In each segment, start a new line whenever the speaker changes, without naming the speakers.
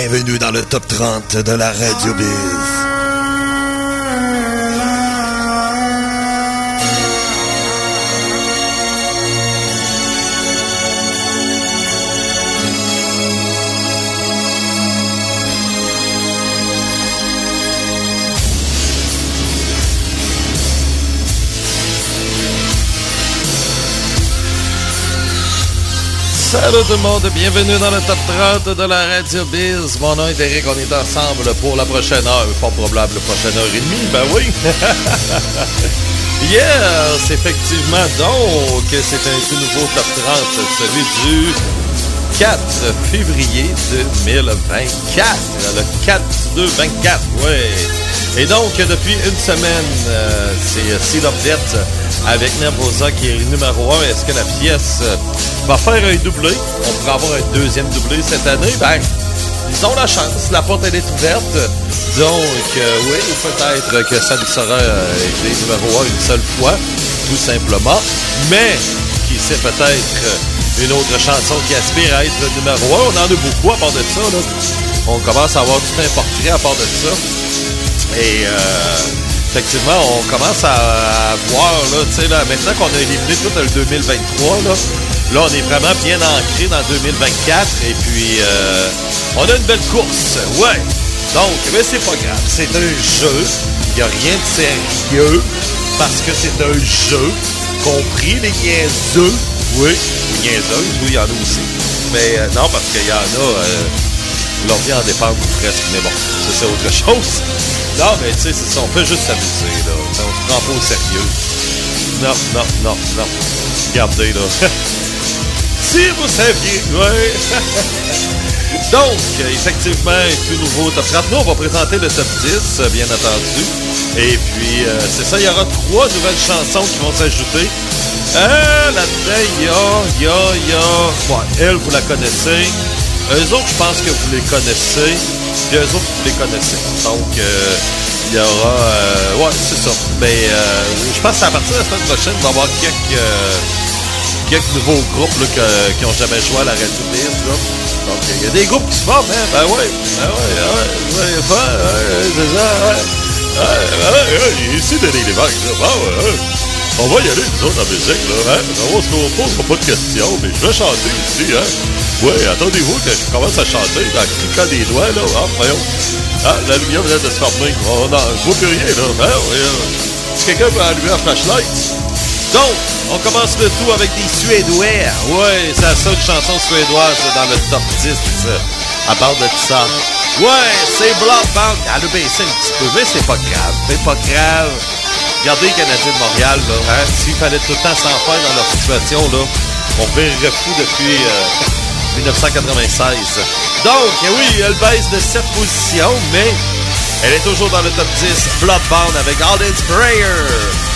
Bienvenue dans le top 30 de la Radio Biz. Salut tout le monde, bienvenue dans le top 30 de la Radio Biz. Mon nom est Eric, on est ensemble pour la prochaine heure, pas probable la prochaine heure et demie, ben oui. yes, effectivement, donc, c'est un tout nouveau top 30, celui du 4 février 2024. Le 4 2 24, oui. Et donc, depuis une semaine, euh, c'est Seed of Death avec Nervosa qui est numéro 1. Est-ce que la pièce va faire un doublé? On pourrait avoir un deuxième doublé cette année? Ben, ils ont la chance. La porte, elle est ouverte. Donc, euh, oui, peut-être que ça ne sera euh, numéro 1 une seule fois, tout simplement. Mais, qui sait peut-être une autre chanson qui aspire à être numéro 1. On en a beaucoup à part de ça. On commence à avoir tout un portrait à part de ça. Et euh, effectivement, on commence à, voir, là, tu sais, là, maintenant qu'on a éliminé tout le 2023, là, là, on est vraiment bien ancré dans 2024. Et puis, euh, on a une belle course. Ouais. Donc, mais c'est pas grave. C'est un jeu. Il n'y a rien de sérieux parce que c'est un jeu. Compris les niaiseux. Oui, les niaiseuses, oui, il y en a aussi. Mais euh, non, parce qu'il y en a. Euh, L'ordi en dépend presque, mais bon, ça c'est autre chose. Non, mais tu sais, c'est ça, on peut juste s'amuser, là. On se prend pas au sérieux. Non, non, non, non. Regardez, là. si vous saviez, ouais. Donc, effectivement, tout nouveau top 30. Nous, on va présenter le top 10, bien entendu. Et puis, euh, c'est ça, il y aura trois nouvelles chansons qui vont s'ajouter. Euh, là-dedans, il y elle, vous la connaissez. Eux autres, je pense que vous les connaissez. Puis eux autres, vous les connaissez. Donc, euh, il y aura... Euh, ouais, c'est ça. Mais euh, je pense qu'à partir de la semaine prochaine, il va y avoir quelques, quelques nouveaux groupes là, qui n'ont jamais joué à la Radio Biz. Donc, il y a des groupes qui se forment, hein? Ben ouais, ben ouais, ben ouais, ouais, ouais, c'est ça, ouais. Ben ouais, ici, Denis Lévesque, là. Ben ouais. On va y aller, nous autres, en musique, là. Hein? On se posera pas de questions, mais je vais chanter ici, hein? Oui, attendez-vous que je commence à chanter en cliquant des doigts, là. Ah, voyons. Ah, la lumière vient de se fermer. Non, je vois plus rien, là. Hein, oui, Si quelqu'un peut allumer un flashlight? Donc, on commence le tout avec des Suédois. Ouais, c'est la seule chanson suédoise dans le top 10 à part de ça. Ouais, c'est Bloodbound. Elle a baissé un petit peu, mais c'est pas grave. C'est pas grave. Regardez les Canadiens de Montréal, là. Hein? S'il fallait tout le temps s'en faire dans leur situation, là, on verrait fou depuis... Euh, 1996. Donc, oui, elle baisse de 7 positions, mais elle est toujours dans le top 10. Bloodbound avec Sprayer.
yourselves,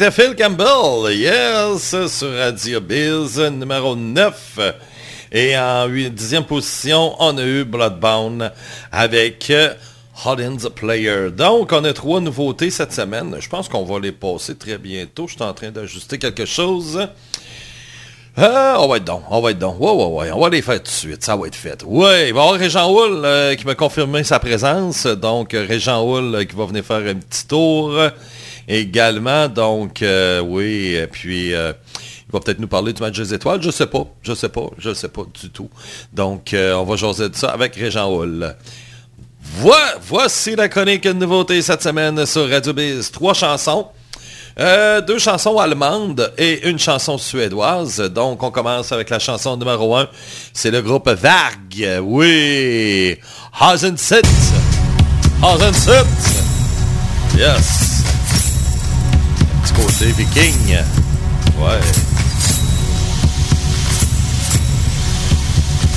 C'était Phil Campbell, yes, sur Radio Biz, numéro 9. Et en dixième position, on a eu Bloodbound avec Hollins Player. Donc, on a trois nouveautés cette semaine. Je pense qu'on va les passer très bientôt. Je suis en train d'ajuster quelque chose. Euh, on va être donc, on va être donc. Ouais, ouais, ouais, on va les faire tout de suite, ça va être fait. Ouais, il va y avoir Régent Hull euh, qui m'a confirmé sa présence. Donc, Régent Hull euh, qui va venir faire un petit tour également. Donc, oui, et puis... il va peut-être nous parler du match des étoiles, je sais pas, je sais pas, je sais pas du tout. Donc, on va jaser de ça avec Régent Hull. voici la chronique de nouveauté cette semaine sur Radio Biz. Trois chansons. Euh, deux chansons allemandes et une chanson suédoise. Donc, on commence avec la chanson numéro un. C'est le groupe Varg. Oui. Hasensit. Hasensit. Yes. Petit côté viking. Ouais.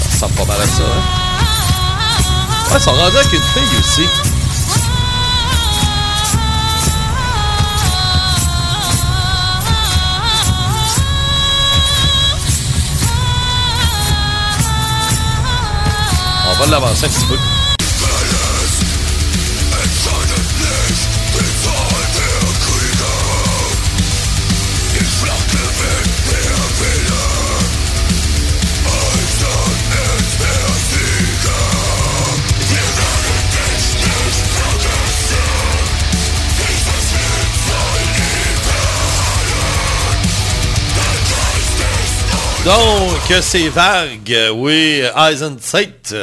Ça ressemble pas mal à ça. Hein? Ouais, ils sont rendus avec une fille aussi. On va l'avancer un petit peu. Donc, c'est Varg, oui, Eisensight,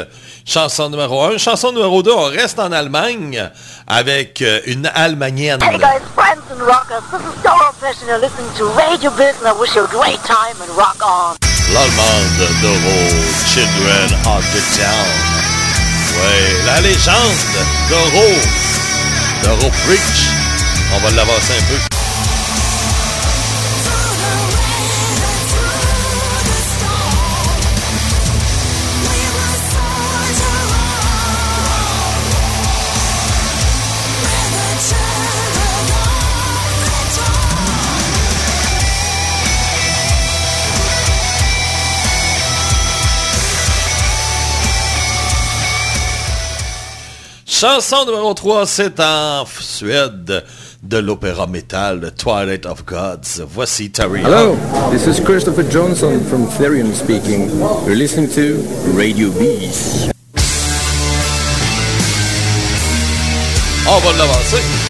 chanson numéro 1. Chanson numéro 2, on reste en Allemagne avec euh, une Allemagnenne.
Hey guys, friends and rockers, this is Doro Fish and you're listening to Radio Biz and I wish you a great time and rock on.
L'Allemande Doro, Children of the Town. Oui, la légende Doro, Doro Preach. On va l'avancer un peu. Chanson numéro 3, c'est en Suède de l'opéra métal Twilight of Gods. Voici Terry.
Hello, this is Christopher Johnson from Therion speaking. You're listening to Radio Beast.
On va l'avancer.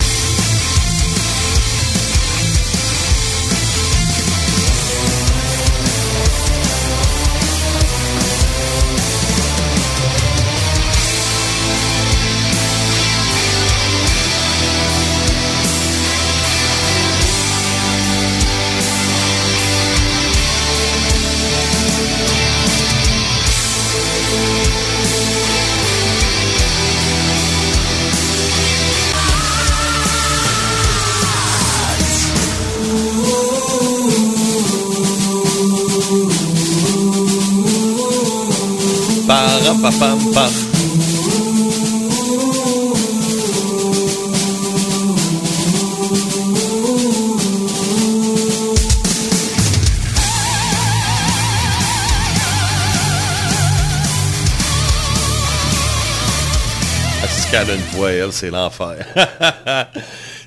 C'est l'enfer.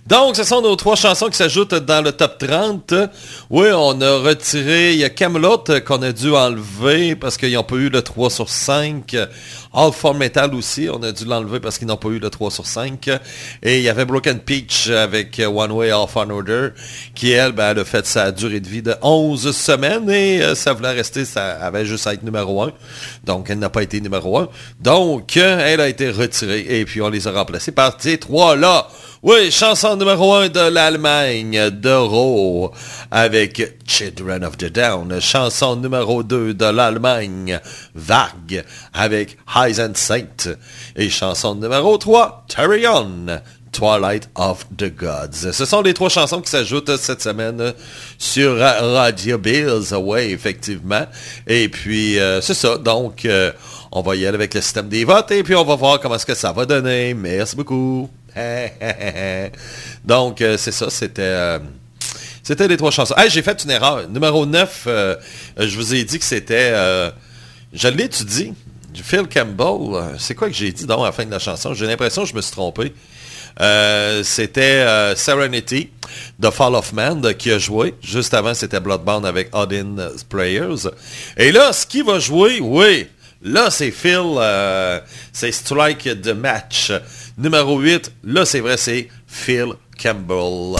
Donc, ce sont nos trois chansons qui s'ajoutent dans le top 30. Oui, on a retiré, il a Camelot qu'on a dû enlever parce qu'ils n'ont pas eu le 3 sur 5. All for Metal aussi, on a dû l'enlever parce qu'ils n'ont pas eu le 3 sur 5. Et il y avait Broken Peach avec One Way Off on Order, qui elle, ben, elle a fait sa durée de vie de 11 semaines et euh, ça voulait rester, ça avait juste à être numéro 1. Donc, elle n'a pas été numéro 1. Donc, elle a été retirée et puis on les a remplacés par ces trois-là. Oui, chanson numéro 1 de l'Allemagne, d'Euro, avec Children of the Down. Chanson numéro 2 de l'Allemagne, Vague, avec and Saint. Et chanson numéro 3, Tarion, Twilight of the Gods. Ce sont les trois chansons qui s'ajoutent cette semaine sur Radio Bills. Oui, effectivement. Et puis, euh, c'est ça. Donc, euh, on va y aller avec le système des votes et puis on va voir comment est-ce que ça va donner. Merci beaucoup. Donc, euh, c'est ça, c'était... C'était les trois chansons. j'ai fait une erreur. Numéro 9, euh, je vous ai dit que c'était... je l'ai étudié. Phil Campbell, c'est quoi que j'ai dit donc à la fin de la chanson? J'ai l'impression que je me suis trompé. Euh, c'était euh, Serenity The Fall of Man qui a joué. Juste avant, c'était Bloodbound avec Odin Players. Et là, ce qui va jouer, oui, là, c'est Phil, euh, c'est Strike the Match. Numéro 8, là, c'est vrai, c'est Phil Campbell.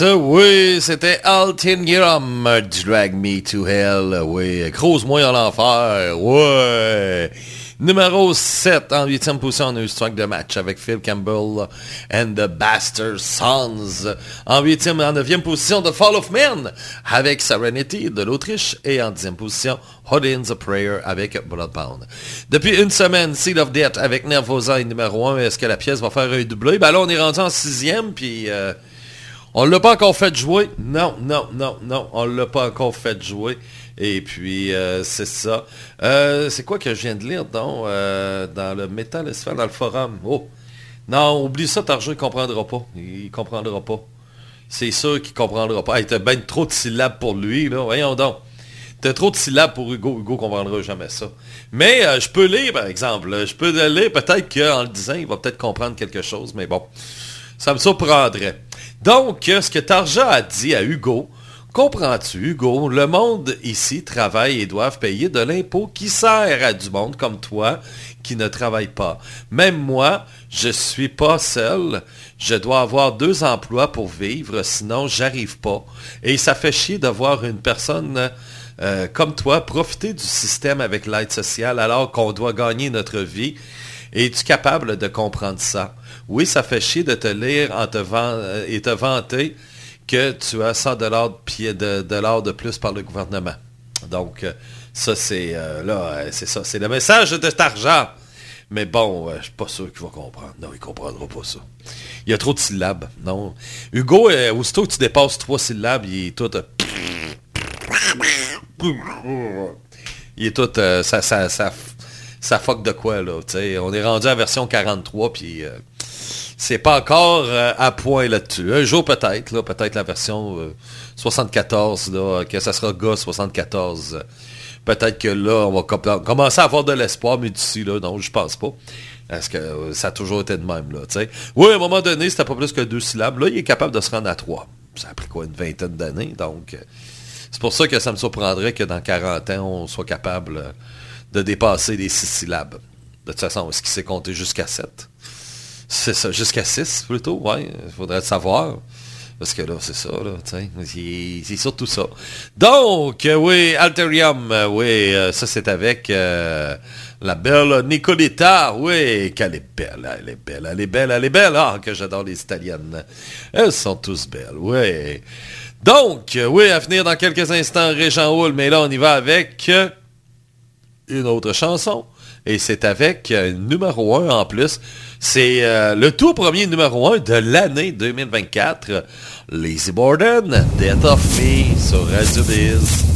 Oui, c'était Altineum, Drag Me to Hell, oui, Crouse-moi en l'enfer, ouais. Numéro 7, en huitième position, on a eu de match avec Phil Campbell and the Bastard Sons. En huitième et en neuvième position, The Fall of Men avec Serenity de l'Autriche. Et en dixième position, Hoddins a Prayer avec Bloodbound. Depuis une semaine, Seed of Death avec Nervosa numéro 1. Est-ce que la pièce va faire un doublé? Ben là, on est rendu en sixième, puis... Euh, on l'a pas encore fait jouer. Non, non, non, non. On l'a pas encore fait jouer. Et puis, euh, c'est ça. Euh, c'est quoi que je viens de lire donc, euh, dans le Metal dans le forum? Oh! Non, oublie ça, Tarjou, il comprendra pas. Il comprendra pas. C'est sûr qu'il comprendra pas. Il t'as bien trop de syllabes pour lui, là. Voyons donc. T'as trop de syllabes pour Hugo. Hugo comprendra jamais ça. Mais je peux lire, par exemple. Je peux lire. Peut-être qu'en le disant, il va peut-être comprendre quelque chose. Mais bon, ça me surprendrait. Donc, ce que Tarja a dit à Hugo, comprends-tu, Hugo, le monde ici travaille et doivent payer de l'impôt qui sert à du monde comme toi qui ne travaille pas. Même moi, je suis pas seul. Je dois avoir deux emplois pour vivre, sinon j'arrive pas. Et ça fait chier de voir une personne euh, comme toi profiter du système avec l'aide sociale alors qu'on doit gagner notre vie. Es-tu capable de comprendre ça? Oui, ça fait chier de te lire en te euh, et te vanter que tu as 100 dollars de, plus par le gouvernement. Donc, euh, ça, c'est euh, là, c'est ça. C'est le message de cet argent. Mais bon, je je suis pas sûr qu'il va comprendre. Non, il comprendra pas ça. Il y a trop de syllabes. Non? Hugo, aussitôt que tu dépasses trois syllabes, il est tout... il est tout... ça, ça, ça, ça fuck de quoi, là. On est rendu à version 43, puis c'est pas encore euh, à point là-dessus. Un jour peut-être, là, peut-être la version 74, euh, que ça sera GA 74. Peut-être que là, on va commencer à avoir de l'espoir, mais d'ici là, non, je pense pas. Parce que euh, ça a toujours été de même, là. Oui, à un moment donné, c'était pas plus que deux syllabes. Là, il est capable de se rendre à trois. Ça a pris quoi, une vingtaine d'années, donc... c'est pour ça que ça me surprendrait que dans 40 ans, on soit capable de dépasser les six syllabes. De toute façon, est-ce qu'il s'est compté jusqu'à 7 c'est ça, jusqu'à 6 plutôt, ouais. Il faudrait le savoir. Parce que là, c'est ça, là, c'est surtout ça. Donc, euh, oui, Alterium, euh, oui, euh, ça c'est avec la belle Nicoletta, oui, qu'elle est belle, elle est belle, elle est belle, elle est belle, ah, que j'adore les Italiennes. Elles sont tous belles, oui. Donc, oui, à venir dans quelques instants, Régent Hall, mais là, on y va avec une autre chanson. Et c'est avec numéro 1 en plus. C'est euh, le tout premier numéro 1 de l'année 2024. Lazy Borden, Death of Me sur Radio Biz.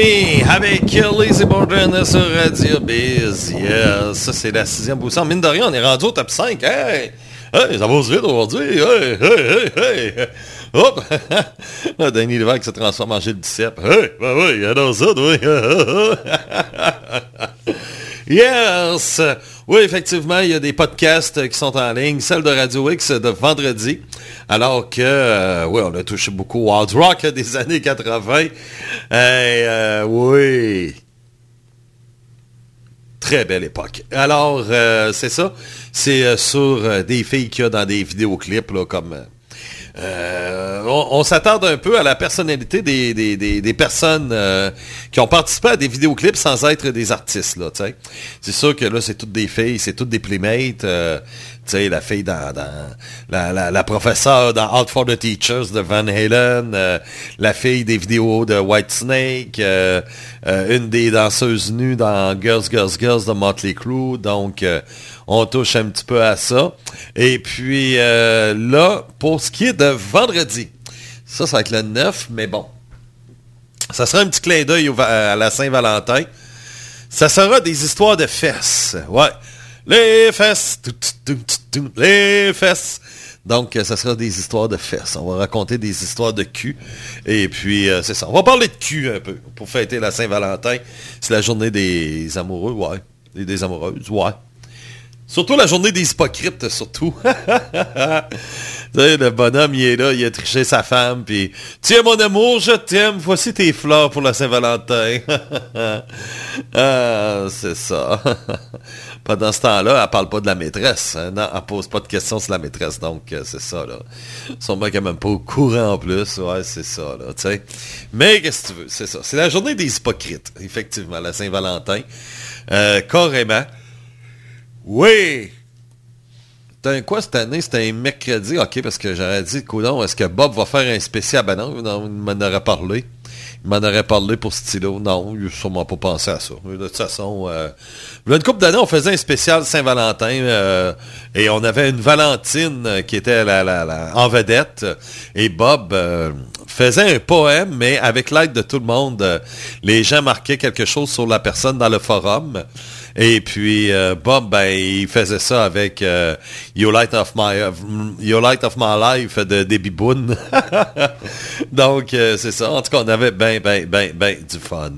Me avec Lazy Borden sur Radio Biz. Yes, ça c'est la sixième position. Mine de rien, on est rendu au top 5. Hey! Hey, ça va vite aujourd'hui. Hey, hey, hey, hey. Hop! Là, Danny Lévesque se transforme en Gilles Duceppe. Hey, ben oui, alors ça, oui. yes! Oui, effectivement, il y a des podcasts qui sont en ligne. Celle de Radio X de vendredi. Alors que, euh, oui, on a touché beaucoup au hard rock des années 80. Et, euh, oui. Très belle époque. Alors, euh, c'est ça. C'est euh, sur euh, des filles qu'il y a dans des vidéoclips, comme... euh, on, s'attarde un peu à la personnalité des, personnes euh, qui ont participé à des vidéoclips sans être des artistes. C'est sûr que là, c'est toutes des filles, c'est toutes des playmates. euh, la fille dans, la, la, professeure dans Out for the Teachers de Van Halen, la fille des vidéos de Whitesnake, euh, euh, une des danseuses nues dans Girls, Girls, Girls de Motley Crue. Donc, on touche un petit peu à ça. Et puis euh, là, pour ce qui est de vendredi, ça, ça va être le 9, mais bon. Ça sera un petit clin d'œil à la Saint-Valentin. Ça sera des histoires de fesses. Ouais. Les fesses. les fesses. Donc, euh, ça sera des histoires de fesses. On va raconter des histoires de cul. Et puis, euh, c'est ça. On va parler de cul un peu pour fêter la Saint-Valentin. C'est la journée des amoureux, ouais. Et des amoureuses, ouais. Surtout la journée des hypocrites, surtout. le bonhomme, il est là, il a triché sa femme, puis « Tiens, mon amour, je t'aime, voici tes fleurs pour la Saint-Valentin. » Ah, c'est ça. Pendant ce temps-là, elle parle pas de la maîtresse. hein. Non, elle pose pas de questions sur la maîtresse, donc euh, c'est ça, là. Sûrement qu'elle est même pas au courant en plus. Ouais, c'est ça, là, tu sais. Mais qu'est-ce que tu veux, c'est ça. C'est la journée des hypocrites, effectivement, la Saint-Valentin. Euh, carrément. Oui! C'était quoi cette année? C'était un mercredi, ok, parce que j'aurais dit, coudon, est-ce que Bob va faire un spécial? Ben non, non, il m'en aurait parlé. Il m'en aurait parlé pour stylo. Non, il n'a sûrement pas pensé à ça. De toute façon, euh, une couple d'années, on faisait un spécial Saint-Valentin euh, et on avait une Valentine euh, qui était la, la, en vedette. Et Bob faisait un poème, mais avec l'aide de tout le monde, les gens marquaient quelque chose sur la personne dans le forum. Et puis euh, Bob, ben, il faisait ça avec euh, You Light of My Light of My Life de Debbie Boone. Donc euh, c'est ça. En tout cas, on avait ben ben ben ben du fun.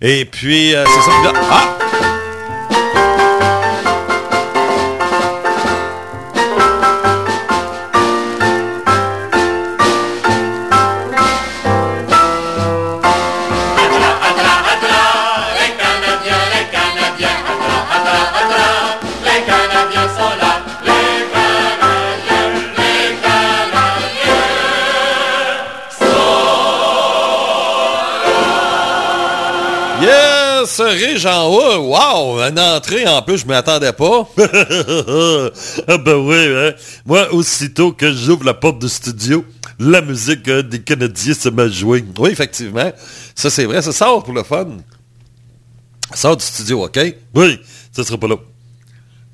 Et puis euh, c'est ça. Ah! Yes, Régent A, wow, une entrée en plus, je m'y attendais pas. ah ben oui, hein. moi aussitôt que j'ouvre la porte du studio, la musique euh, des Canadiens se met à jouer. Oui, effectivement, ça c'est vrai, ça sort pour le fun. Ça sort du studio, ok? Oui, ça sera pas là.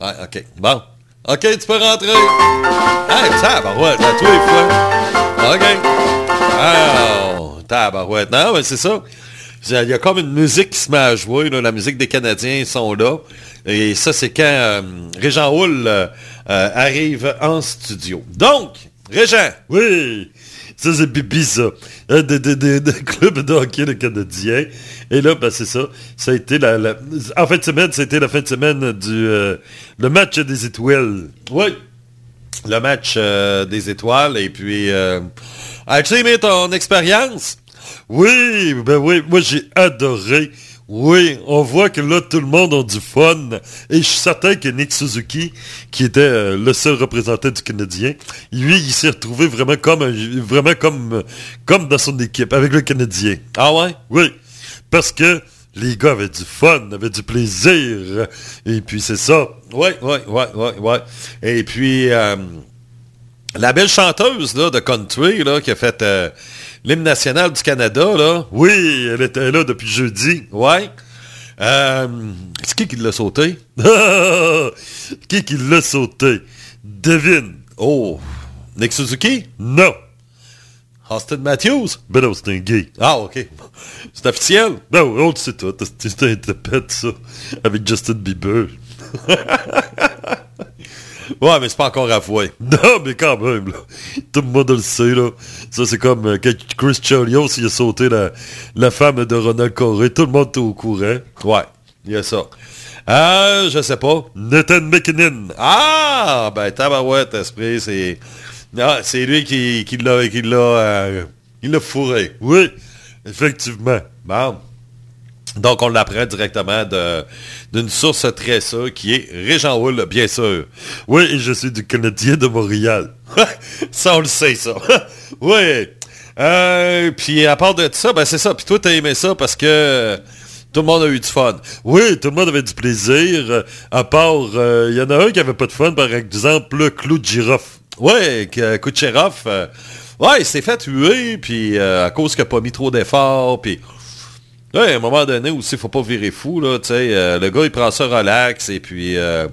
Ouais, ok, bon. Ok, tu peux rentrer. Hey, tabarouette, à tous les fois. Ok. Oh, tabarouette. Non, mais c'est ça. Il y a comme une musique qui se met à jouer. là. La musique des Canadiens sont là. Et ça, c'est quand euh, Régent Houle euh, euh, arrive en studio. Donc, Régent. Oui. Ça, c'est pipi, ça. Des des- des- des clubs de hockey le Canadien. Et là, ben, c'est ça. Ça a été la, la- En fin de semaine, c'était la fin de semaine du... euh, le match des étoiles. Oui le match des étoiles. Et puis, as-tu aimé ton expérience? Oui, ben oui, moi j'ai adoré. Oui, on voit que là, tout le monde a du fun. Et je suis certain que Nick Suzuki, qui était euh, le seul représentant du Canadien, lui, il s'est retrouvé vraiment comme un- vraiment comme, comme dans son équipe, avec le Canadien. Ah ouais? Oui. Parce que les gars avaient du fun, avaient du plaisir. Et puis c'est ça. Ouais, ouais, ouais, ouais, ouais. Et puis, euh, la belle chanteuse là, de country là, qui a fait euh, l'hymne national du Canada, là. Oui, elle était là depuis jeudi. Ouais. Euh, c'est qui qui l'a sauté? qui qui l'a sauté? Devine. Oh. Nick Suzuki? Non. Austin Matthews?
Ben non, c'est un gay.
Ah, OK. C'est officiel?
Ben oui, on le sait tout. C'est un tapette, ça. Avec Justin Bieber.
Ouais, mais c'est pas encore avoué.
Non, mais quand même, là. Tout le monde le sait, là. Ça, c'est comme euh, quand Chris Chelios, il a sauté la, la femme de Ronald Corey. Tout le monde est au courant.
Ouais, il y a ça. Euh, je sais pas.
Nathan McKinnon.
Ah, ben tabarouette, esprit, c'est... Ah, c'est lui qui, qui l'a... Qui l'a... euh, il l'a fourré.
Oui, effectivement.
Bon. Donc, on l'apprend directement d'une source très sûre qui est Régent bien sûr.
Oui, je suis du Canadien de Montréal.
ça, on le sait, ça. oui. Euh, puis à part de ça, ben c'est ça. Puis toi, t'as aimé ça parce que tout le monde a eu du fun.
Oui, tout le monde avait du plaisir. euh, À part, euh, il y en a un qui avait pas de fun, par exemple, le clou de girofle.
Ouais, Kucherov, euh, ouais, il s'est fait tuer, puis euh, à cause qu'il n'a pas mis trop d'efforts, puis... Ouais, à un moment donné aussi, faut pas virer fou, là, tu sais. euh, le gars, il prend ça relax, et puis... euh,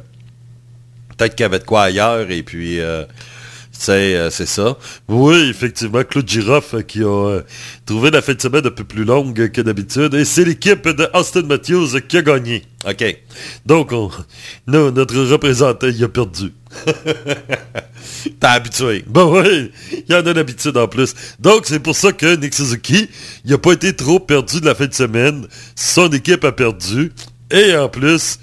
Peut-être qu'il y avait de quoi ailleurs, et puis... euh, c'est ça.
Oui, effectivement, Claude Giroffe euh, qui a euh, trouvé la fin de semaine un peu plus longue que d'habitude. Et c'est l'équipe de Austin Matthews qui a gagné.
OK.
Donc, on, nous, notre représentant, il a perdu.
T'es habitué.
Ben oui, il y en a l'habitude en plus. Donc, c'est pour ça que Nick Suzuki, il a pas été trop perdu de la fin de semaine. Son équipe a perdu. Et en plus,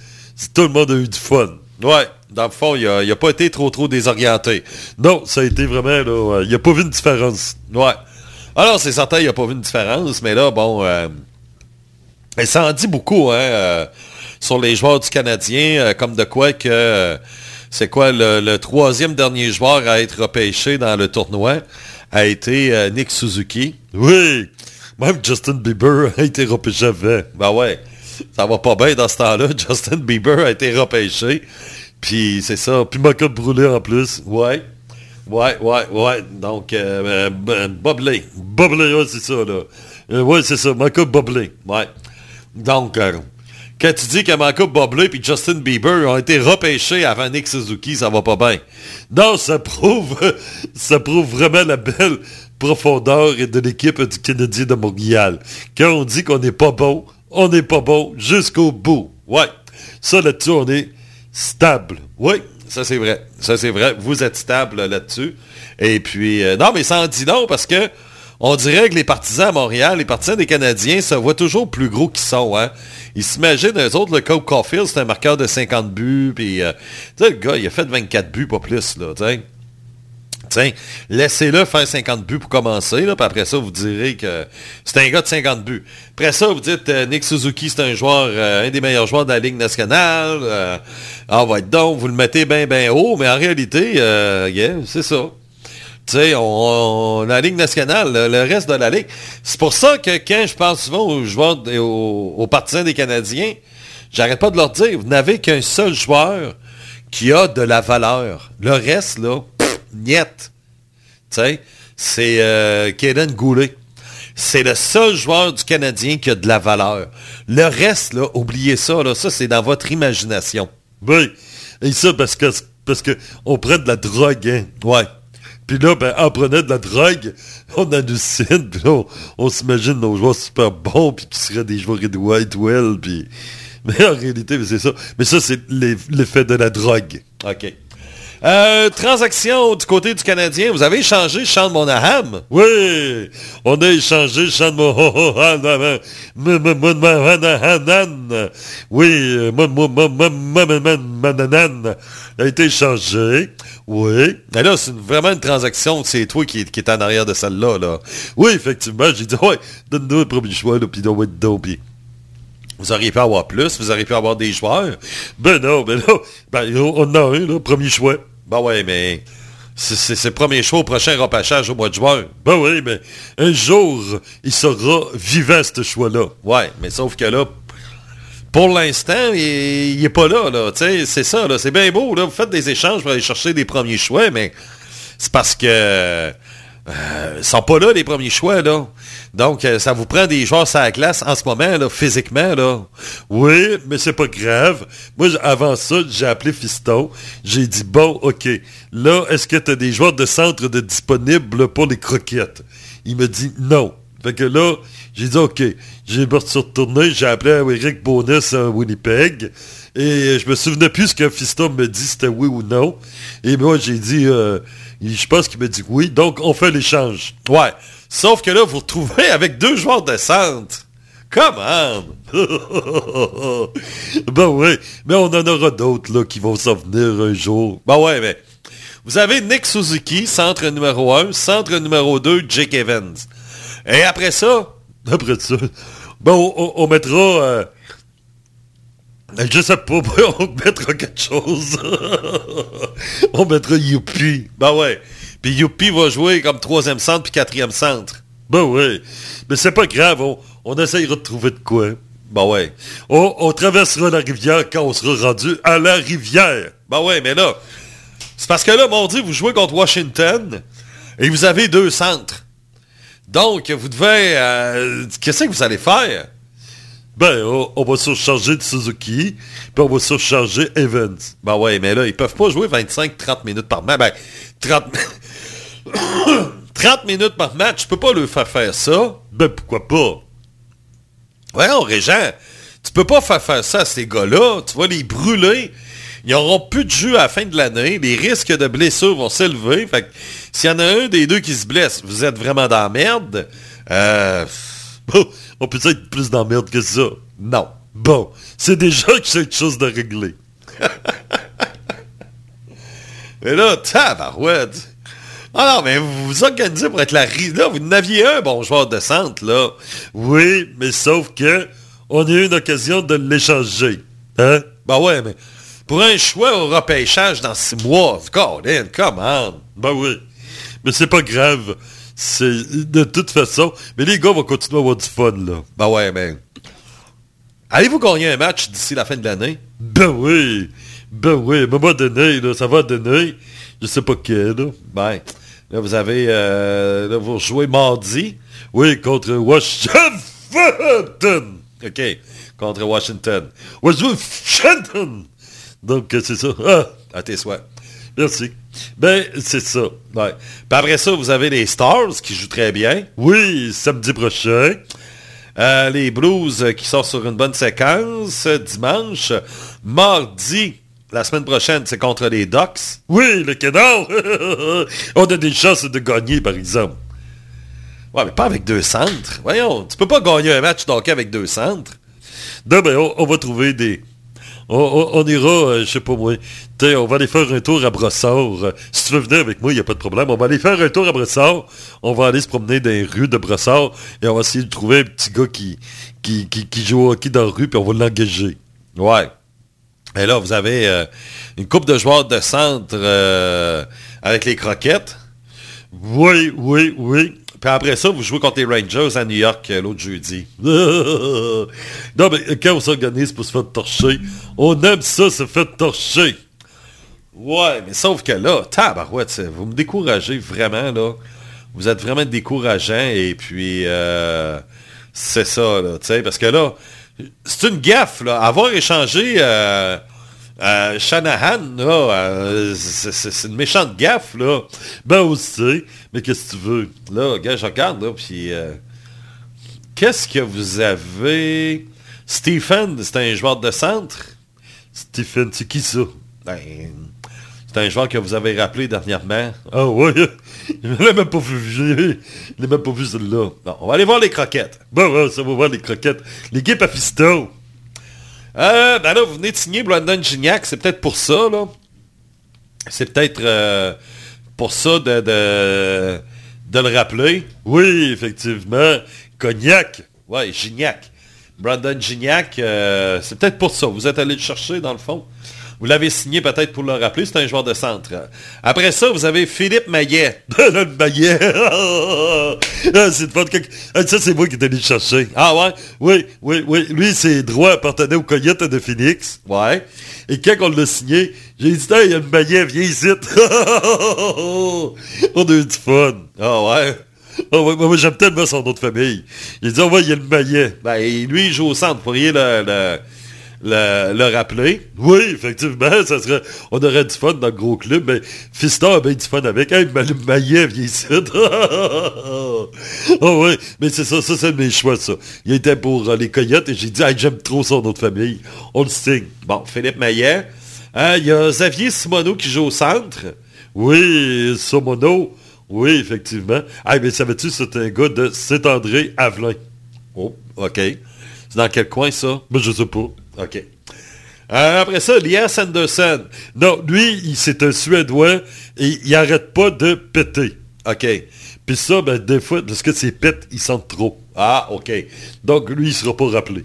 tout le monde a eu du fun.
Ouais, dans le fond, il a, il a pas été trop, trop désorienté.
Non, ça a été vraiment, là, euh, il a pas vu une différence.
Ouais. Alors, c'est certain, il a pas vu une différence, mais là, bon... Euh, ça en dit beaucoup, hein, euh, sur les joueurs du Canadien, euh, comme de quoi que... c'est quoi, le, le troisième dernier joueur à être repêché dans le tournoi a été Nick Suzuki.
Oui, même Justin Bieber a été repêché avant.
Ben ouais, ça va pas bien dans ce temps-là. Justin Bieber a été repêché. Puis c'est ça.
Puis Michael Brûlé en plus.
Ouais. Ouais, ouais, ouais. Donc, euh, euh, Bob Lee.
Bubbly, ouais, c'est ça, là. Euh, ouais, c'est ça, Michael Bubbly.
Ouais. Donc, euh, quand tu dis que Michael Bublé et Justin Bieber ont été repêchés avant Nick Suzuki, ça va pas bien.
Non, ça prouve, ça prouve vraiment la belle profondeur de l'équipe du Canadien de Montréal. Quand on dit qu'on n'est pas bon, on n'est pas bon jusqu'au bout.
Ouais.
Ça, là-dessus, on est stable.
Oui, ça c'est vrai. Ça c'est vrai. Vous êtes stable là-dessus. Et puis, euh, non, mais ça en dit non parce que on dirait que les partisans à Montréal, les partisans des Canadiens se voient toujours plus gros qu'ils sont. Hein? Ils s'imaginent, eux autres, le Coke Caulfield, c'est un marqueur de 50 buts. Puis, euh, tu sais, le gars, il a fait 24 buts, pas plus, là. Laissez-le faire 50 buts pour commencer, puis après ça, vous direz que c'est un gars de 50 buts. Après ça, vous dites euh, Nick Suzuki, c'est un joueur, euh, un des meilleurs joueurs de la Ligue nationale. Euh, ah, va être donc, vous le mettez bien, bien haut, mais en réalité, euh, c'est ça. Tu sais, on, la Ligue nationale, le, reste de la Ligue. C'est pour ça que quand je pense souvent aux joueurs, aux, aux partisans des Canadiens, j'arrête pas de leur dire, vous n'avez qu'un seul joueur qui a de la valeur. Le reste, là, pff, niet. Tu sais, c'est euh, Kaden Goulet. C'est le seul joueur du Canadien qui a de la valeur. Le reste, là, oubliez ça, là, ça c'est dans votre imagination.
Oui. Et ça, parce que, parce que on prend de la drogue, hein.
Ouais.
Puis là, ben, en prenant de la drogue, on hallucine, puis là, on, on s'imagine nos joueurs super bons, puis qui seraient des joueurs de White Well, puis... Mais en réalité, mais c'est ça. Mais ça, c'est l'eff- l'effet de la drogue.
OK. Euh, transaction du côté du Canadien. Vous avez échangé Sean Monahan.
Oui, on a échangé Sean Monahan. Oui, euh, Mo- Mo- Mo- Mo- Mo- Mo- Mo- Monahan a été échangé. Oui.
Mais là, c'est vraiment une transaction. C'est toi qui, qui est en arrière de celle-là. Là.
Oui, effectivement, j'ai dit, ouais, donne-nous le premier choix, là, puis puis-
Vous auriez pu avoir plus. Vous auriez pu avoir des joueurs.
Ben non, ben non. Ben, on en a un, là, premier choix.
Ben ouais, mais c'est- le premier choix au prochain repêchage au mois de juin.
Ben oui, mais un jour, il sera vivant, ce choix-là.
Ouais, mais sauf que là, pour l'instant, il, il est pas là, là. Tu sais, c'est ça, là. C'est bien beau, là. Vous faites des échanges pour aller chercher des premiers choix, mais c'est parce que euh, ils sont pas là, les premiers choix, là. Donc, euh, ça vous prend des joueurs sur la glace en ce moment, physiquement, là.
Oui, mais c'est pas grave. Moi, avant ça, j'ai appelé Fiston. J'ai dit, bon, OK, là, est-ce que tu as des joueurs de centre de disponibles pour les croquettes? Il me dit non. Fait que là, j'ai dit OK. J'ai parti retourner, j'ai appelé Eric Bonus à Winnipeg. Et je me souvenais plus ce que Fiston me dit, c'était oui ou non. Et moi, j'ai dit, euh, je pense qu'il me dit oui. Donc, on fait l'échange.
Ouais. Sauf que là, vous vous retrouvez avec deux joueurs de centre. Comment?
ben oui, mais on en aura d'autres là qui vont s'en venir un jour.
Ben ouais, mais vous avez Nick Suzuki, centre numéro 1, centre numéro 2, Jake Evans. Et après ça?
Après ça, ben on, mettra... Euh, je sais pas, on mettra quelque chose. on mettra Youpi.
Ben ouais. Puis Youpi va jouer comme troisième centre puis quatrième centre.
Ben ouais. Mais c'est pas grave, on, on essayera de trouver de quoi.
Ben ouais.
On, on, traversera la rivière quand on sera rendu à la rivière.
Ben ouais, mais là, c'est parce que là, mon Dieu, vous jouez contre Washington et vous avez deux centres. Donc, vous devez... Euh, Qu'est-ce que vous allez faire?
Ben, on, va surcharger Suzuki, puis on va surcharger Evans.
Ben ouais, mais là, ils peuvent pas jouer 25-30 minutes par match. Ben, 30... 30 minutes par match, tu peux pas leur faire faire ça.
Ben, pourquoi pas?
Voyons, Régent, tu peux pas faire faire ça à ces gars-là. Tu vas les brûler. Ils n'auront plus de jus à la fin de l'année. Les risques de blessures vont s'élever. Fait s'il y en a un des deux qui se blesse, vous êtes vraiment dans la merde. Euh...
On peut être plus dans la merde que ça.
Non.
Bon, c'est déjà quelque chose de réglé.
Mais là, tabarouette. Ah mais vous vous organisez pour être la Là, vous n'aviez un bon joueur de centre, là.
Oui, mais sauf que on a eu une occasion de l'échanger. Hein?
Ben ouais, mais pour un choix au repêchage dans six mois, come on.
Ben oui. Mais c'est pas grave. C'est de toute façon. Mais les gars vont continuer à avoir du fun, là.
Ben ouais, mais. Allez-vous gagner un match d'ici la fin de l'année?
Ben oui. Ben oui. À un moment donné, là, ça va donner. Je sais pas quel, là.
Ben. Là, vous avez. Euh, là, vous jouez mardi.
Oui, contre Washington.
OK. Contre Washington.
Washington. Donc, c'est ça. Ah.
À tes souhaits.
Merci. Ben, c'est ça.
Ouais. Puis après ça, vous avez les Stars qui jouent très bien.
Oui, samedi prochain.
Euh, les Blues qui sortent sur une bonne séquence dimanche. Mardi, la semaine prochaine, c'est contre les Ducks.
Oui, le canard. On a des chances de gagner, par exemple.
Ouais, mais pas avec deux centres. Voyons, tu peux pas gagner un match d'hockey avec deux centres.
Non, ben, on, va trouver des... On, ira, euh, je sais pas moi, on va aller faire un tour à Brossard. Si tu veux venir avec moi, il n'y a pas de problème. On va aller faire un tour à Brossard. On va aller se promener dans les rues de Brossard et on va essayer de trouver un petit gars qui, qui, qui, joue au hockey dans la rue puis on va l'engager.
Ouais. Et là, vous avez euh, une coupe de joueurs de centre euh, avec les croquettes.
Oui, oui, oui.
Puis après ça, vous jouez contre les Rangers à New York euh, l'autre jeudi.
non, mais quand on s'organise pour se faire torcher, on aime ça, se faire torcher.
Ouais, mais sauf que là, tabarouette, vous me découragez vraiment, là. Vous êtes vraiment décourageant et puis c'est ça, là, tu sais, parce que là, c'est une gaffe, là. Avoir échangé euh, euh, Shanahan, là, euh, c'est une méchante gaffe, là.
Ben aussi, mais qu'est-ce que tu veux?
Là, gars, je regarde, là, puis... Qu'est-ce que vous avez... Stephen, c'est un joueur de centre?
Stephen, c'est qui ça?
Ben, c'est un joueur que vous avez rappelé dernièrement.
Ah ouais? Je l'ai même pas vu. Je même pas vu celui-là.
On va aller voir les croquettes.
Bon, ouais, ça va voir les croquettes. L'équipe à Fisto.
Euh, ben là, vous venez de signer Brandon Gignac. C'est peut-être pour ça, là. C'est peut-être euh, pour ça de, de, de, le rappeler.
Oui, effectivement. Cognac.
Ouais, Gignac. Brandon Gignac, euh, c'est peut-être pour ça. Vous êtes allé le chercher, dans le fond. Vous l'avez signé peut-être pour le rappeler, c'est un joueur de centre. Après ça, vous avez Philippe Maillet.
le Maillet! Ah, c'est ah, Ça, c'est moi qui est allé le chercher.
Ah ouais?
Oui, oui, oui. Lui, ses droits appartenaient au Coyote de Phoenix.
Ouais.
Et quand on l'a signé, j'ai dit, il y a le Maillet, viens ici. on a eu du fun.
Ah ouais?
Oh, moi, j'aime tellement son nom de famille. Il dit, oh, ouais, il y a le Maillet.
Ben, lui, il joue au centre. Vous pourriez le, le rappeler. Oui, effectivement, ça serait, on aurait du fun dans le gros club, mais Fiston a bien du fun avec. Hey, Ma- Maillet vient ici. oh oui, mais c'est ça, ça c'est mes choix, ça. Il était pour euh, les Coyotes et j'ai dit, j'aime trop son autre famille. On le signe. Bon, Philippe Maillet. Euh, Il y a Xavier Simoneau qui joue au centre. Oui, Simoneau. Oui, effectivement. Ah, mais savais-tu, c'est un gars de Saint-André Avelin. Oh, OK. C'est dans quel coin, ça? Ben, je sais pas. OK. Euh, après ça, Lias Anderson. Non, lui, il- c'est un Suédois et il arrête pas de péter. OK. Puis ça, ben, des fois, parce que ses pètes, ils sentent trop. Ah, OK. Donc, lui, il sera pas rappelé.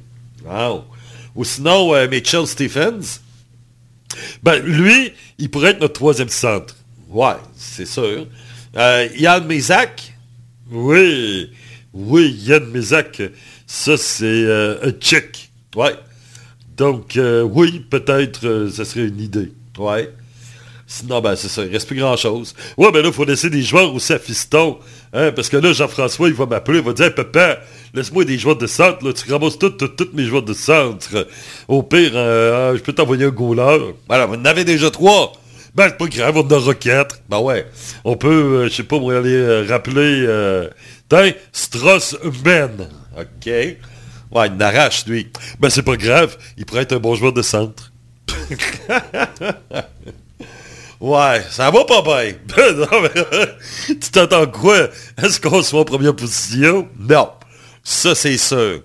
Ou sinon, euh, Mitchell Stephens. Ben, lui, il pourrait être notre troisième centre. Ouais, c'est sûr. Euh, Yann Mézac. Oui. Oui, Yann Mézac. Ça, c'est un tchèque. Ouais. Donc, euh, oui, peut-être, euh, ça serait une idée. Ouais. Sinon, ben, c'est ça, il reste plus grand-chose. Ouais, ben là, il faut laisser des joueurs aussi à fiston. Hein, parce que là, Jean-François, il va m'appeler, il va dire, hey, papa, laisse-moi des joueurs de centre, là, tu ramasses tous mes joueurs de centre. Au pire, euh, euh, je peux t'envoyer un goaler. Voilà, vous en avez déjà trois. Ben, c'est pas grave, on en aura quatre. Ben ouais. On peut, euh, je sais pas, moi, aller euh, rappeler, euh, tiens, Strauss Ben. OK. Ouais, il n'arrache, lui. Ben, c'est pas grave, il pourrait être un bon joueur de centre. Ouais, ça va pas mais, tu t'entends quoi? Est-ce qu'on soit en première position? Non. Ça, c'est sûr.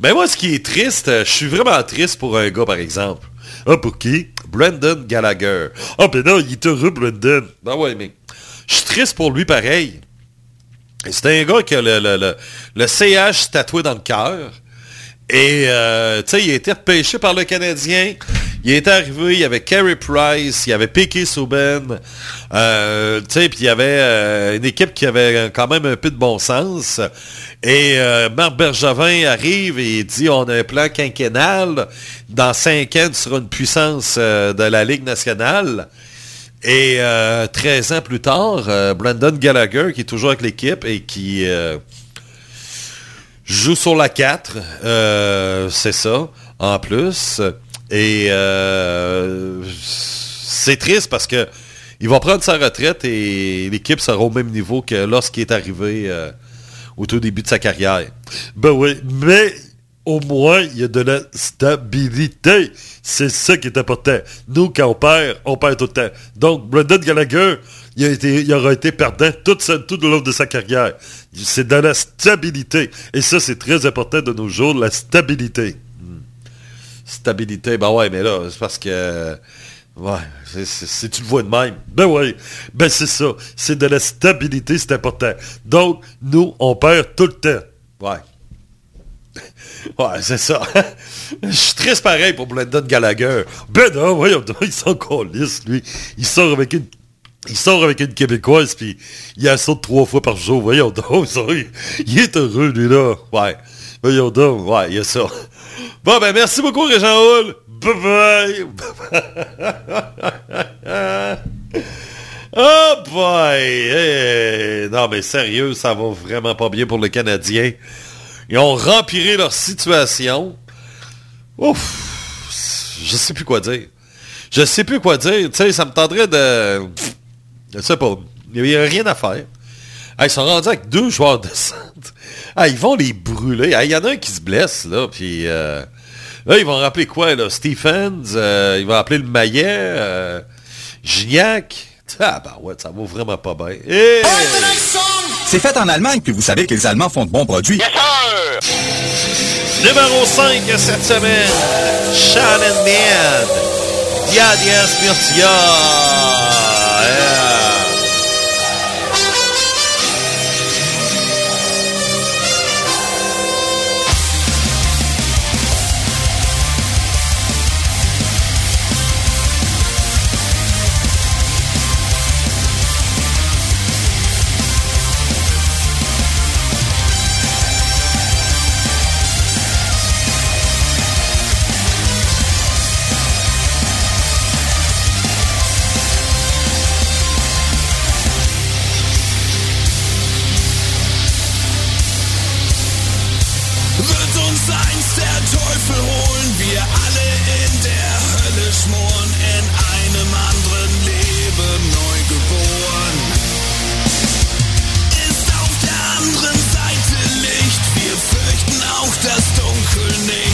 Mais moi, ce qui est triste, euh, je suis vraiment triste pour un gars, par exemple. Ah, pour qui? Brendan Gallagher. Ah, ben non, il est heureux, Brendan. Ben ouais, mais je suis triste pour lui pareil. C'est un gars qui a le, le, le, le CH tatoué dans le cœur. Et, euh, tu sais, il a été repêché par le Canadien. Il est arrivé, il y avait Carey Price, il y avait Piquet Souben. Euh, tu sais, puis il y avait euh, une équipe qui avait quand même un peu de bon sens. Et Marc Bergevin arrive et dit, on a un plan quinquennal. Dans cinq ans, tu seras une puissance de la Ligue nationale. Et euh, 13 ans plus tard, Brandon Gallagher, qui est toujours avec l'équipe et qui joue sur la 4, euh, c'est ça, en plus. Et euh, c'est triste parce que il va prendre sa retraite et l'équipe sera au même niveau que lorsqu'il est arrivé euh, au tout début de sa carrière. Ben oui, mais au moins, il y a de la stabilité. C'est ça qui est important. Nous, quand on perd, on perd tout le temps. Donc, Brendan Gallagher, il, a été, il aura été perdant toute sa- tout au long de sa carrière. C'est dans la stabilité. Et ça, c'est très important de nos jours, la stabilité. Hmm. Stabilité, ben ouais, mais là, c'est parce que... Ouais, c'est- tu le vois de même. Ben ouais, ben c'est ça. C'est de la stabilité, c'est important. Donc, nous, on perd tout le temps. Ouais. Ouais, c'est ça. Je suis triste pareil pour Brendan Gallagher. Ben non, voyons il s'en calisse, lui. Il sort avec une... Il sort avec une Québécoise, puis il a saute trois fois par jour. Voyons donc, ça, il, est heureux, lui, là. Ouais. Voyons donc, ouais, il y a ça. Bon, ben, merci beaucoup, Régent Hull. Bye-bye. oh boy! Non, mais sérieux, ça va vraiment pas bien pour le Canadien. Ils ont rempiré leur situation. Ouf! Je sais plus quoi dire. Je sais plus quoi dire. Tu sais, ça me tendrait de... Je sais pas. Il n'y a rien à faire. Hey, ils sont rendus avec deux joueurs de centre. Ah, ils vont les brûler. Il y en a un qui se blesse, là, puis... euh, là, ils vont rappeler quoi, là? Stephens, euh, ils vont appeler le Maillet, euh, Gignac. Ah, bah ouais, ça va vraiment pas bien. Hey!
C'est fait en Allemagne, puis vous savez que les Allemands font de bons produits.
Numéro 5 cette semaine, Shannon Man. Diadias Murcia.
name.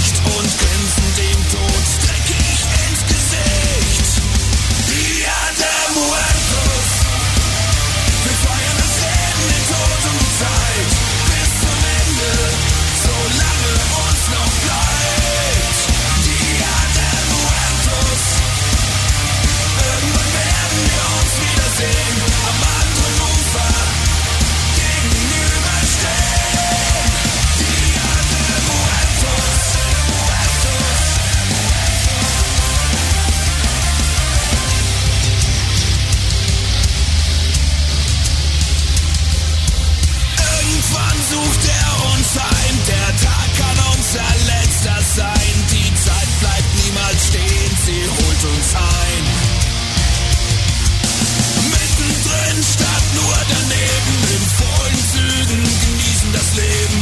Leben.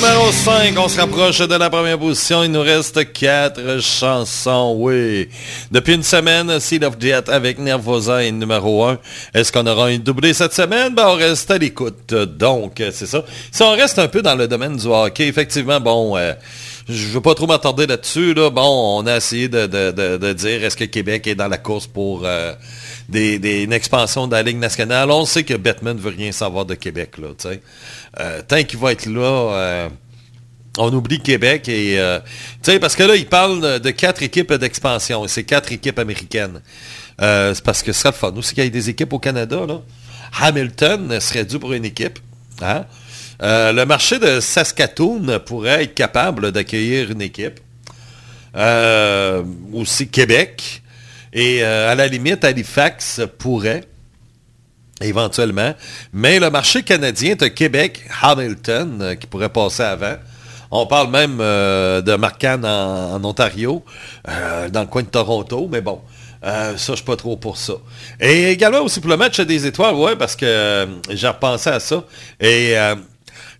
Numéro 5. On se rapproche de la première position. Il nous reste quatre chansons, oui. Depuis une semaine, Seed of Jet avec Nervosa est numéro 1. Est-ce qu'on aura un doublé cette semaine? Ben, on reste à l'écoute. Donc, c'est ça. Si on reste un peu dans le domaine du hockey, effectivement, bon... euh, je veux pas trop m'attarder là-dessus. Là. Bon, on a essayé de, de- de- de dire est-ce que Québec est dans la course pour euh, des, une expansion de la Ligue nationale. On sait que Batman veut rien savoir de Québec. Là. Euh, tant qu'il va être là, euh, on oublie Québec. et euh, Parce que là, il parle de, quatre équipes d'expansion. C'est quatre équipes américaines. C'est parce que ce serait le fun. Aussi qu'il y ait des équipes au Canada. Là. Hamilton serait dû pour une équipe. Hein? Le marché de Saskatoon pourrait être capable d'accueillir une équipe. Aussi Québec. Et euh, à la limite, Halifax pourrait, éventuellement. Mais le marché canadien de Québec, Hamilton, euh, qui pourrait passer avant. On parle même euh, de Marcan en, Ontario, dans le coin de Toronto, mais bon. ça, je suis pas trop pour ça. Et également aussi pour le match des étoiles, ouais, parce que j'ai repensé à ça. Et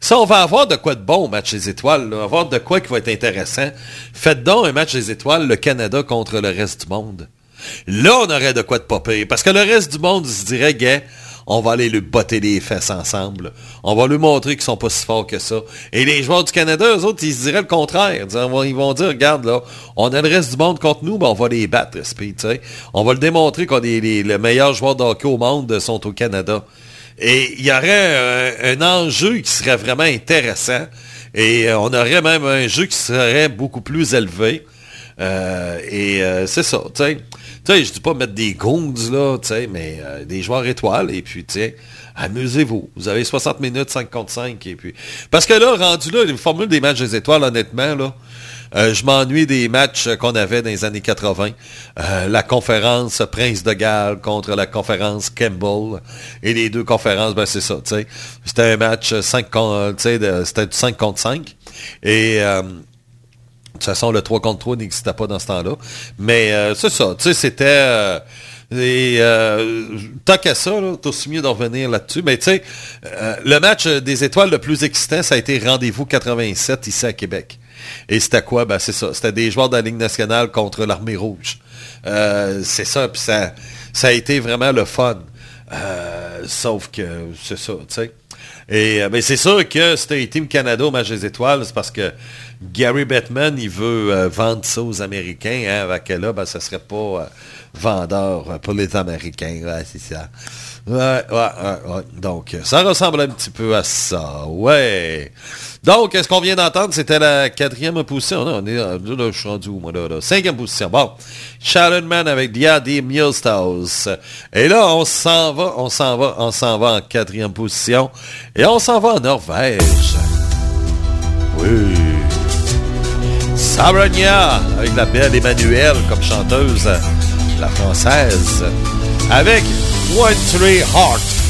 ça, on va avoir de quoi de bon au match des étoiles. On va avoir de quoi qui va être intéressant. Faites donc un match des étoiles, le Canada contre le reste du monde. Là, on aurait de quoi de popper. Parce que le reste du monde se dirait, gay, on va aller lui botter les fesses ensemble. On va lui montrer qu'ils sont pas si forts que ça. Et les joueurs du Canada, eux autres, ils se diraient le contraire. Ils vont- dire, regarde là, on a le reste du monde contre nous, ben on va les battre, Speed. On va le démontrer qu'on est les, meilleurs joueurs de hockey au monde sont au Canada. Et il y aurait un, un enjeu qui serait vraiment intéressant. Et euh, on aurait même un jeu qui serait beaucoup plus élevé. Euh, et euh, c'est ça, tu sais. Tu sais, je dis pas mettre des gongs, là, tu sais, mais euh, des joueurs étoiles, et puis, amusez-vous. Vous avez 60 minutes, 5 contre 5, et puis... Parce que là, rendu là, les formules des matchs des étoiles, honnêtement, là, Euh, je m'ennuie des matchs qu'on avait dans les années 80. Euh, la conférence Prince de Galles contre la conférence Campbell. Et les deux conférences, ben c'est ça, tu sais. C'était un match 5 contre, c'était du 5 contre 5. Et toute façon, le 3 contre 3 n'existait pas dans ce temps-là. Mais euh, c'est ça, tu sais, c'était... euh, et euh, tant qu'à ça, t'as aussi mieux d'en revenir là-dessus. Mais tu sais, euh, le match des étoiles le plus excitant, ça a été Rendez-vous 87 ici à Québec. Et c'était quoi? Ben c'est ça. C'était des joueurs de la Ligue nationale contre l'Armée rouge. C'est ça, puis ça, ça a été vraiment le fun. Sauf que c'est ça, tu sais. Et euh, c'est sûr que c'était Team Canada au match des étoiles, c'est parce que Gary Bettman, il veut euh, vendre ça aux Américains, hein, avec là, ben, ça serait pas euh, vendeur pour les Américains. Ouais, ouais, ouais, ouais. Donc, ça ressemble un petit peu à ça, ouais. Donc, ce qu'on vient d'entendre, c'était la quatrième position. Non, on est, là, je suis rendu où, moi, là, là? Cinquième position. Bon. Sharon Man avec Diadi Milstos. Et là, on s'en va, on s'en va, on s'en va en quatrième position. Et on s'en va en Norvège. Oui. Sabrina, avec la belle Emmanuelle comme chanteuse, la française, avec One Tree Heart.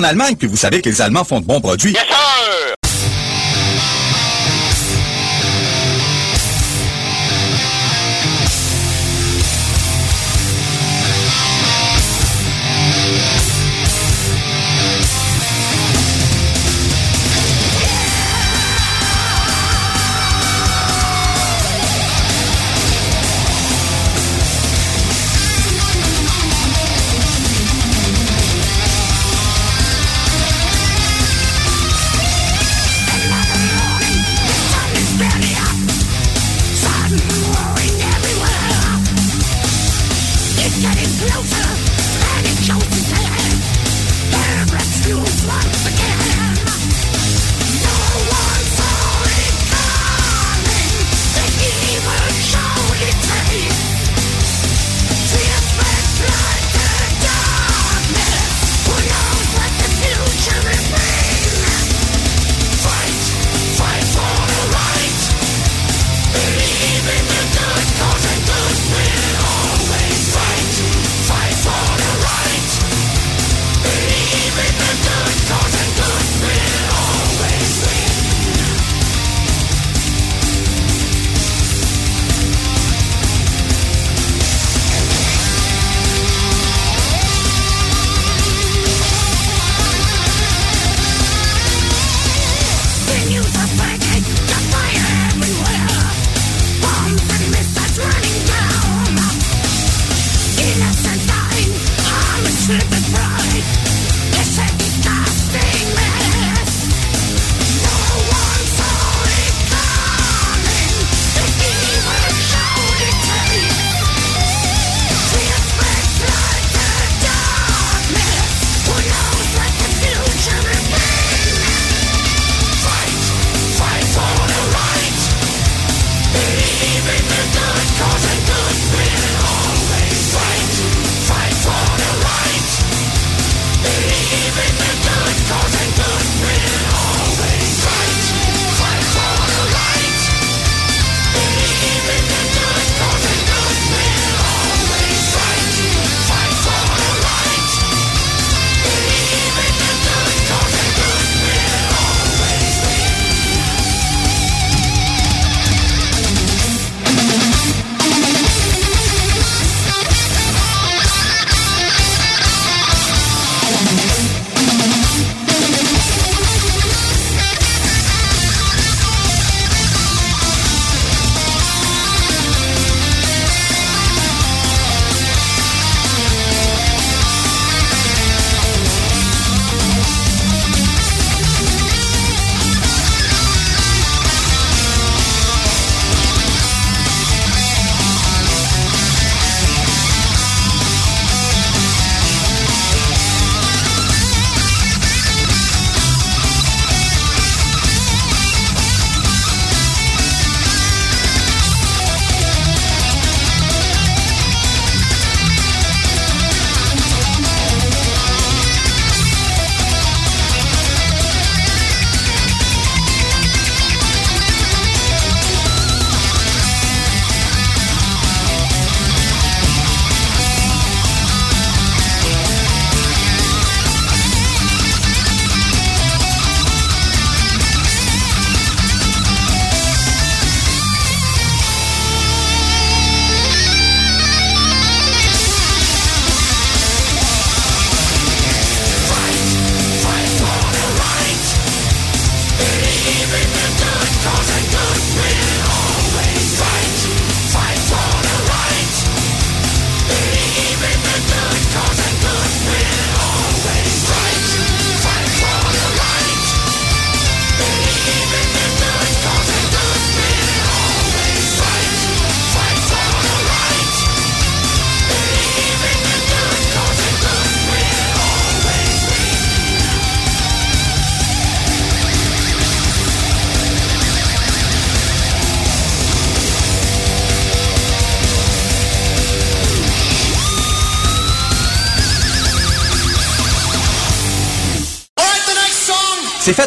En Allemagne, puis vous savez que les Allemands font de bons produits.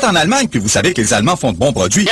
En Allemagne, puis vous savez que les Allemands font de bons produits.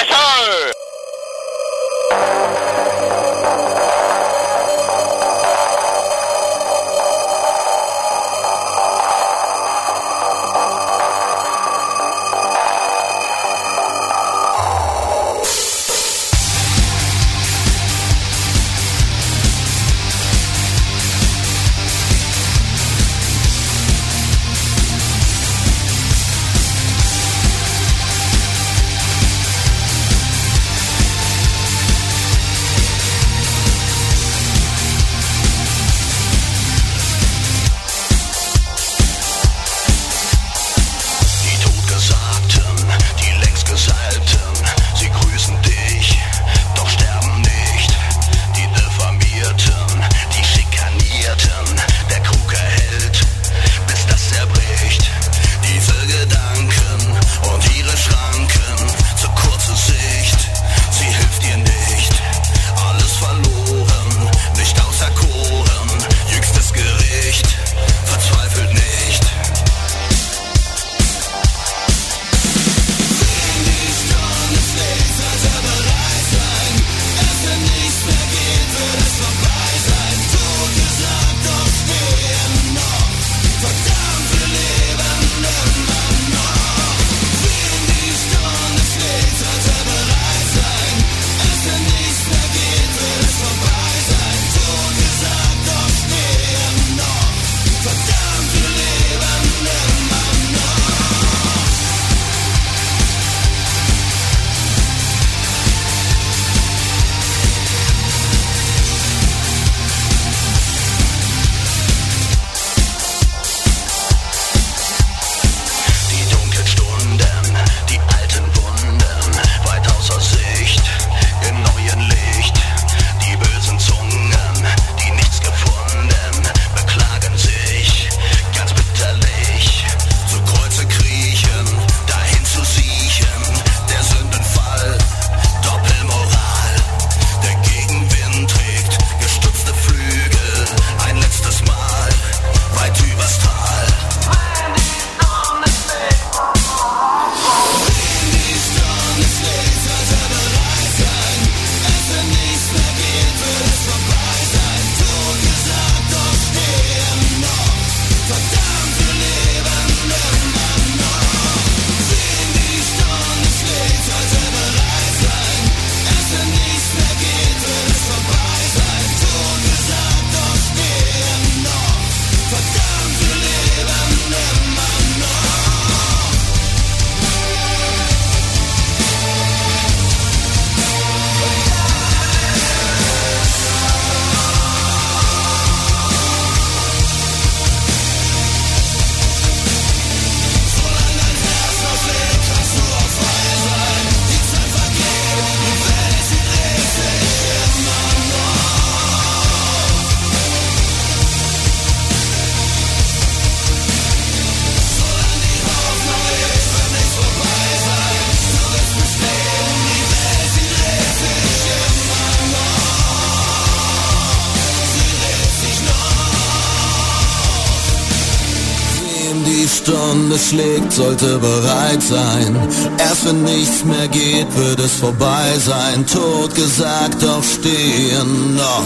Schlägt, sollte bereit sein. Erst wenn nichts mehr geht, wird es vorbei sein. Tot gesagt, doch stehen noch.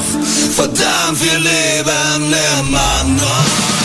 Verdammt, wir leben immer noch.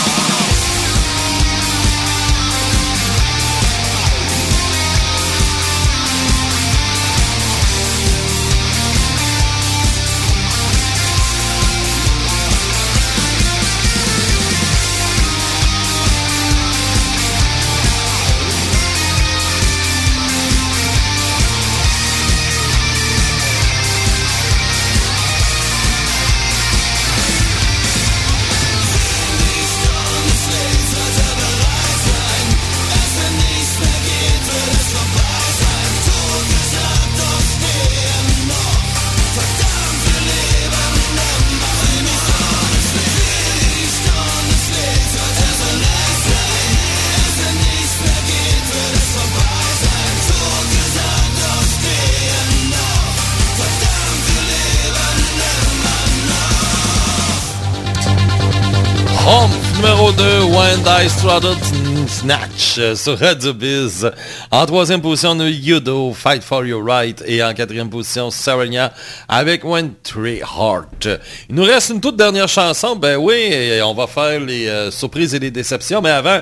Strutted Snatch euh, sur Radio Biz. En troisième position, on a Yudo, Fight for Your Right. Et en quatrième position, Sarania avec When Tree Heart. Il nous reste une toute dernière chanson. Ben oui, et on va faire les euh, surprises et les déceptions. Mais avant,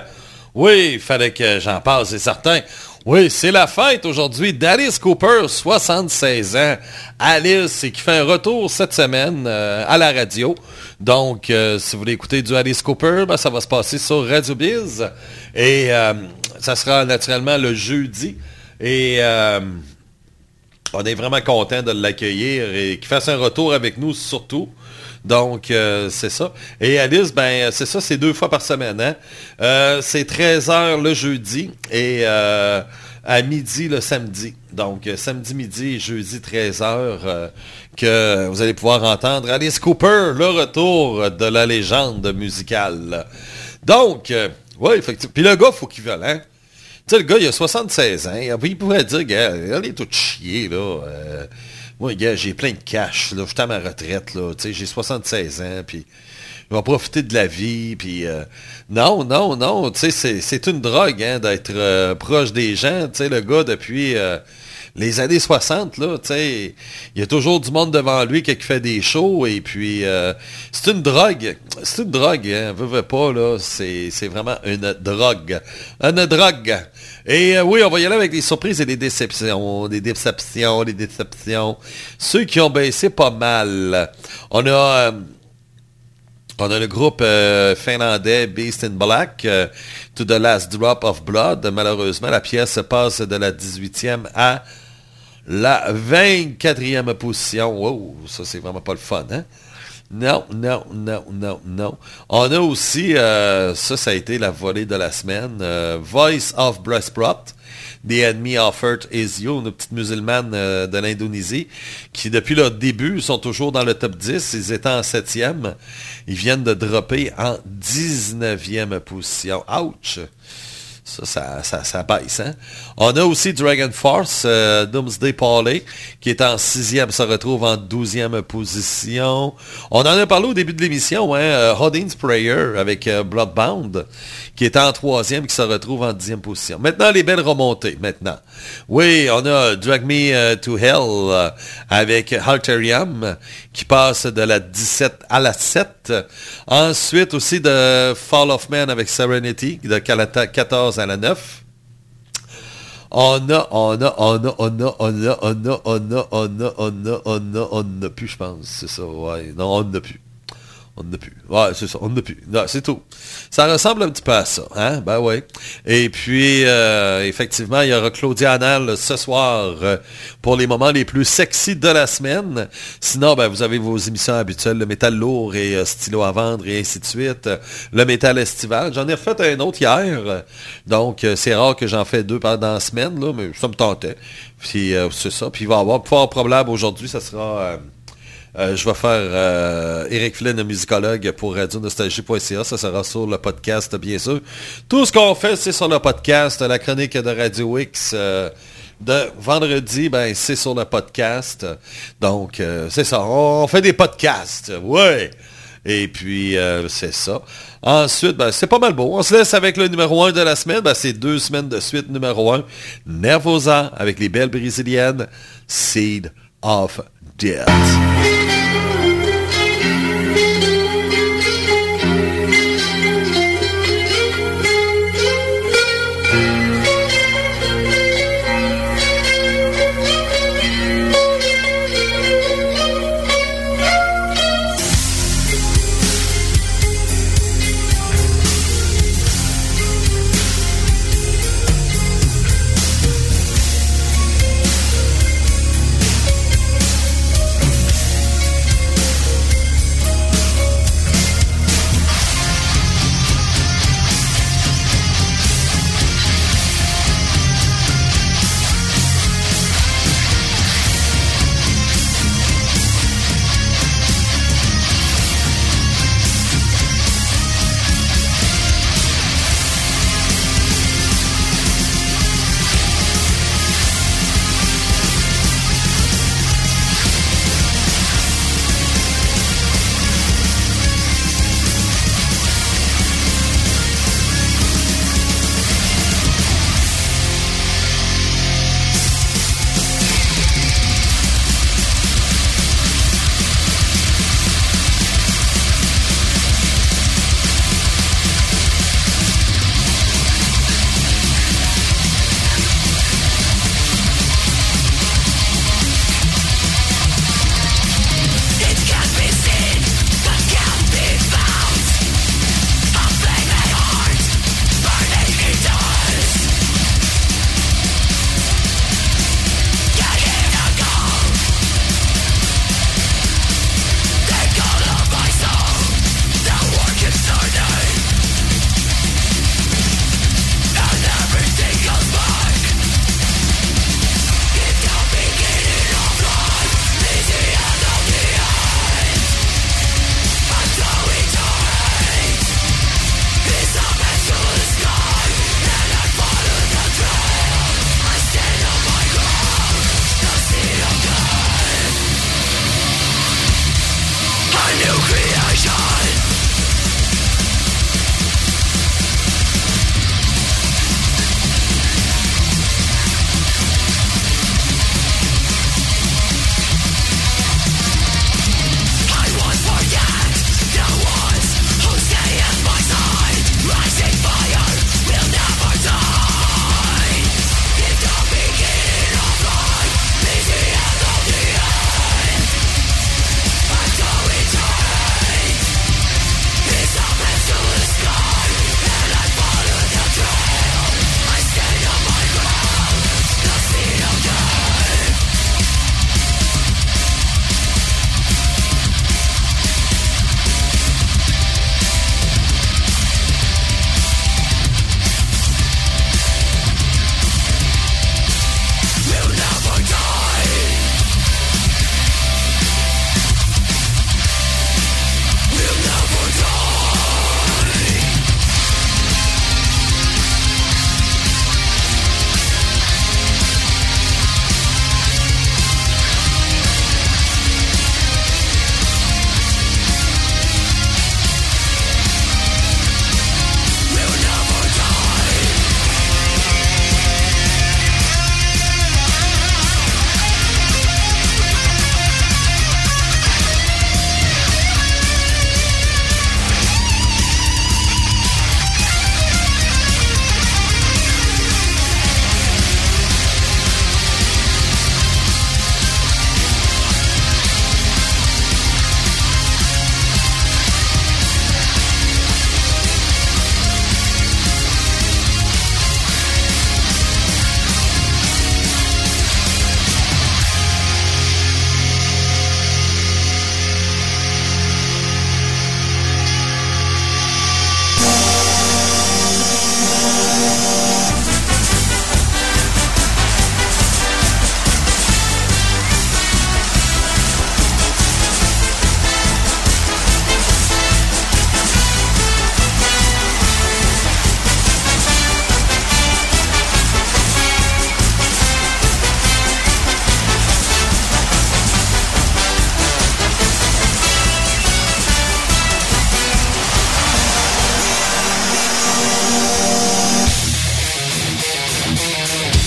oui, il fallait que j'en parle, c'est certain. Oui, c'est la fête aujourd'hui d'Alice Cooper, 76 ans. Alice, qui fait un retour cette semaine euh, à la radio. Donc, euh, si vous voulez écouter du Alice Cooper, ben, ça va se passer sur Radio Biz. Et euh, ça sera naturellement le jeudi. Et euh, on est vraiment content de l'accueillir et qu'il fasse un retour avec nous surtout. Donc, c'est ça. Et Alice, ben, c'est ça, c'est deux fois par semaine. Hein? C'est 13h le jeudi et euh, à midi le samedi. Donc, euh, samedi midi et jeudi 13h euh, que vous allez pouvoir entendre Alice Cooper, le retour de la légende musicale. Donc, euh, oui, effectivement. Puis le gars, faut qu'il vole, hein? Tu sais, le gars, il a 76 ans. Il pourrait dire, gars, elle est toute chier, là. Euh, moi, gars, j'ai plein de cash, là. Je suis à ma retraite, là. Tu sais, j'ai 76 ans, puis je vais profiter de la vie, puis... euh, non, non, non, c'est- une drogue, hein, d'être euh, proche des gens. Le gars, depuis... euh, les années 60, là, il y a toujours du monde devant lui qui fait des shows et puis c'est une drogue. C'est une drogue, hein, veux, veux pas, c'est vraiment une drogue. Une drogue. Et oui, on va y aller avec des surprises et des déceptions, des déceptions, des déceptions. Ceux qui ont baissé pas mal. On a... on a le groupe euh, finlandais Beast in Black, euh, To the Last Drop of Blood. Malheureusement, la pièce passe de la 18e à la 24e position. Wow, ça c'est vraiment pas le fun, hein? Non, non, non, non, non. On a aussi, euh, ça, ça a été la volée de la semaine, Voice of Breastprot. The Enemy of Earth is You, une petite musulmane euh, de l'Indonésie, qui depuis leur début sont toujours dans le top 10. Ils étaient en 7e. Ils viennent de dropper en 19e position. Ouch! Ça, ça, baisse, hein? On a aussi Dragon Force, euh, Doomsday Parley, qui est en sixième, se retrouve en douzième position. On en a parlé au début de l'émission, hein? euh, Prayer avec euh, Bloodbound, qui est en troisième, qui se retrouve en dixième position. Maintenant, les belles remontées, maintenant. Oui, on a Drag Me euh, to Hell avec Halterium, qui passe de la 17 à la 7. Ensuite, aussi de Fall of Man avec Serenity, de 14 à la 9. On a, on a, on a, on a, on a, on a, on a, on a, on a, on a, on n'a plus, je pense. C'est ça, ouais. Non, on n'a plus. On n'a plus. Ouais, c'est ça, on n'a plus. Non, c'est tout. Ça ressemble un petit peu à ça, hein? Ben ouais. Et puis, euh, effectivement, il y aura Claudia Anal ce soir euh, pour les moments les plus sexy de la semaine. Sinon, ben, vous avez vos émissions habituelles, le métal lourd et euh, stylo à vendre et ainsi de suite. Le métal estival. J'en ai refait un autre hier. Donc, c'est rare que j'en fais deux pendant la semaine, là, mais ça me tentait. Puis, c'est ça. Puis, il va y avoir fort probable aujourd'hui, ça sera... euh, je vais faire euh, Eric Flynn, musicologue pour radionostalgie.ca. Ça sera sur le podcast, bien sûr. Tout ce qu'on fait, c'est sur le podcast. La chronique de Radio X euh, de vendredi, ben, c'est sur le podcast. Donc, euh, c'est ça. On, fait des podcasts. Ouais. Et puis, c'est ça. Ensuite, ben, c'est pas mal beau. On se laisse avec le numéro 1 de la semaine. Ben, c'est deux semaines de suite numéro 1. Nervosa avec les belles brésiliennes. Seed of Death. you.